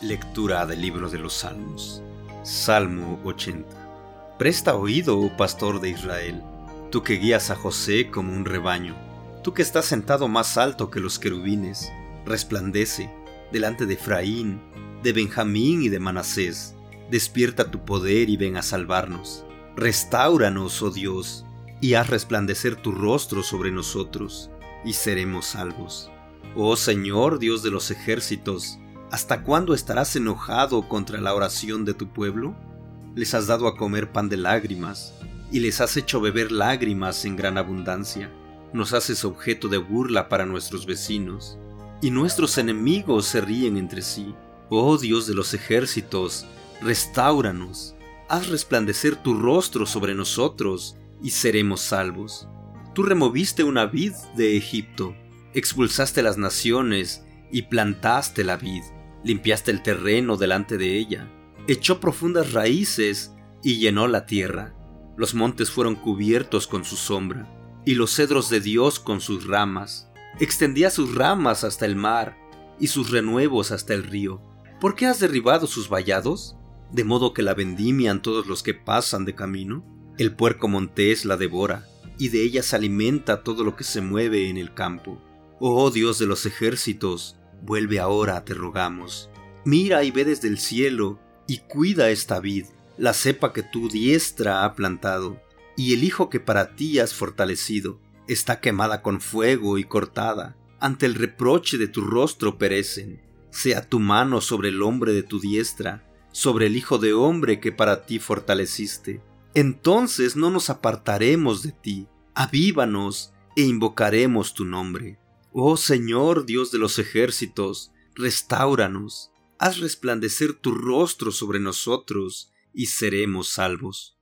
Lectura del libro de los Salmos. Salmo 80. Presta oído, oh pastor de Israel, tú que guías a José como un rebaño, tú que estás sentado más alto que los querubines, resplandece delante de Efraín, de Benjamín y de Manasés. Despierta tu poder y ven a salvarnos. Restáuranos, oh Dios, y haz resplandecer tu rostro sobre nosotros, y seremos salvos. Oh Señor, Dios de los ejércitos, ¿Hasta cuándo estarás enojado contra la oración de tu pueblo? Les has dado a comer pan de lágrimas, y les has hecho beber lágrimas en gran abundancia. Nos haces objeto de burla para nuestros vecinos, y nuestros enemigos se ríen entre sí. Oh Dios de los ejércitos, restáuranos, haz resplandecer tu rostro sobre nosotros, y seremos salvos. Tú removiste una vid de Egipto, expulsaste las naciones, y plantaste la vid limpiaste el terreno delante de ella, echó profundas raíces y llenó la tierra. Los montes fueron cubiertos con su sombra, y los cedros de Dios con sus ramas. Extendía sus ramas hasta el mar, y sus renuevos hasta el río. ¿Por qué has derribado sus vallados? De modo que la vendimian todos los que pasan de camino. El puerco montés la devora, y de ella se alimenta todo lo que se mueve en el campo. Oh Dios de los ejércitos, Vuelve ahora, te rogamos. Mira y ve desde el cielo, y cuida esta vid, la cepa que tu diestra ha plantado, y el hijo que para ti has fortalecido. Está quemada con fuego y cortada, ante el reproche de tu rostro perecen. Sea tu mano sobre el hombre de tu diestra, sobre el hijo de hombre que para ti fortaleciste. Entonces no nos apartaremos de ti, avívanos e invocaremos tu nombre. Oh Señor Dios de los ejércitos, restauranos, haz resplandecer tu rostro sobre nosotros, y seremos salvos.